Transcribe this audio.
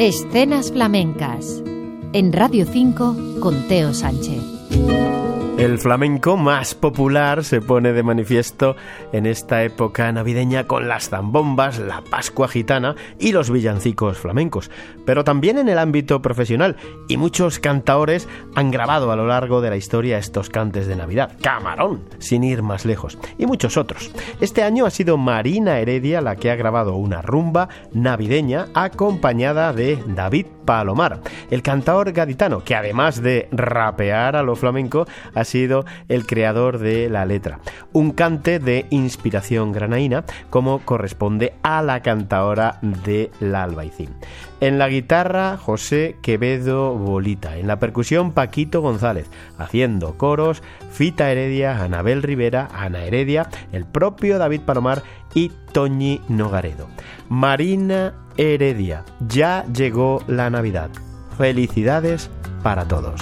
Escenas flamencas. En Radio 5 con Teo Sánchez. El flamenco más popular se pone de manifiesto en esta época navideña con las zambombas, la Pascua gitana y los villancicos flamencos, pero también en el ámbito profesional y muchos cantaores han grabado a lo largo de la historia estos cantes de Navidad. Camarón, sin ir más lejos, y muchos otros. Este año ha sido Marina Heredia la que ha grabado una rumba navideña acompañada de David Palomar, el cantaor gaditano, que además de rapear a lo flamenco, ha sido el creador de la letra. Un cante de inspiración granaína, como corresponde a la cantaora de la Albaicín. En la guitarra, José Quevedo Bolita. En la percusión, Paquito González. Haciendo coros, Fita Heredia, Anabel Rivera, Ana Heredia, el propio David Palomar y Toñi Nogaredo. Marina Heredia. Ya llegó la Navidad. Felicidades para todos.